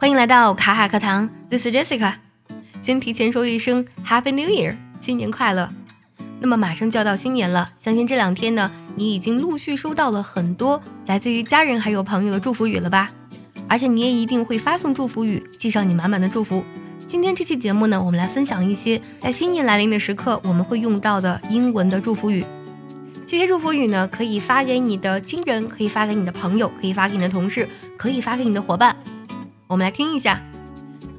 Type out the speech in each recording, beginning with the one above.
欢迎来到卡卡课堂，This is Jessica。先提前说一声 Happy New Year，新年快乐。那么马上就要到新年了，相信这两天呢，你已经陆续收到了很多来自于家人还有朋友的祝福语了吧？而且你也一定会发送祝福语，寄上你满满的祝福。今天这期节目呢，我们来分享一些在新年来临的时刻我们会用到的英文的祝福语。这些祝福语呢，可以发给你的亲人，可以发给你的朋友，可以发给你的同事，可以发给你的伙伴。我们来听一下。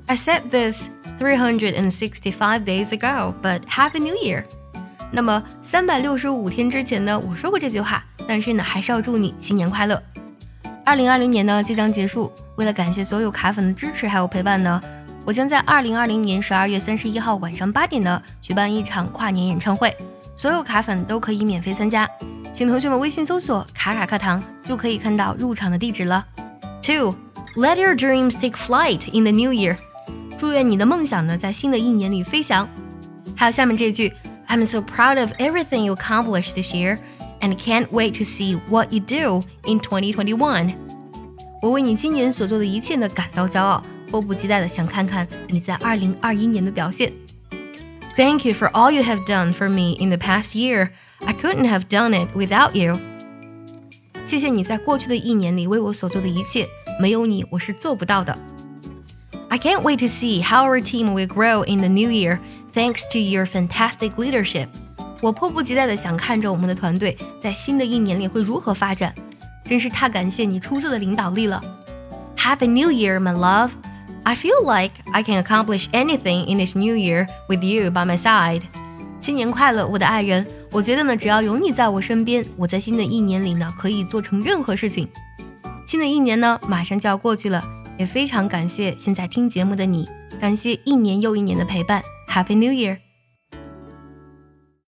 I said this 365 days ago, but Happy New Year。那么三百六十五天之前呢，我说过这句话，但是呢，还是要祝你新年快乐。二零二零年呢即将结束，为了感谢所有卡粉的支持还有陪伴呢，我将在二零二零年十二月三十一号晚上八点呢举办一场跨年演唱会。所有卡粉都可以免费参加，请同学们微信搜索“卡卡课堂”就可以看到入场的地址了。Two, let your dreams take flight in the new year。祝愿你的梦想呢在新的一年里飞翔。还有下面这句，I'm so proud of everything you accomplished this year and can't wait to see what you do in 2021。我为你今年所做的一切呢感到骄傲，迫不及待的想看看你在2021年的表现。Thank you for all you have done for me in the past year. I couldn't have done it without you. 谢谢你在过去的一年里为我所做的一切， 没有你我是做不到的。I can't wait to see how our team will grow in the new year thanks to your fantastic leadership. 我迫不及待的想看着我们的团队在新的一年里会如何发展，真是太感谢你出色的领导力了。Happy New Year, my love. I feel like I can accomplish anything in this new year with you by my side。新年快乐，我的爱人！我觉得呢，只要有你在我身边，我在新的一年里呢，可以做成任何事情。 新的一年呢，马上就要过去了，也非常感谢现在听节目的你，感谢一年又一年的陪伴。Happy New Year！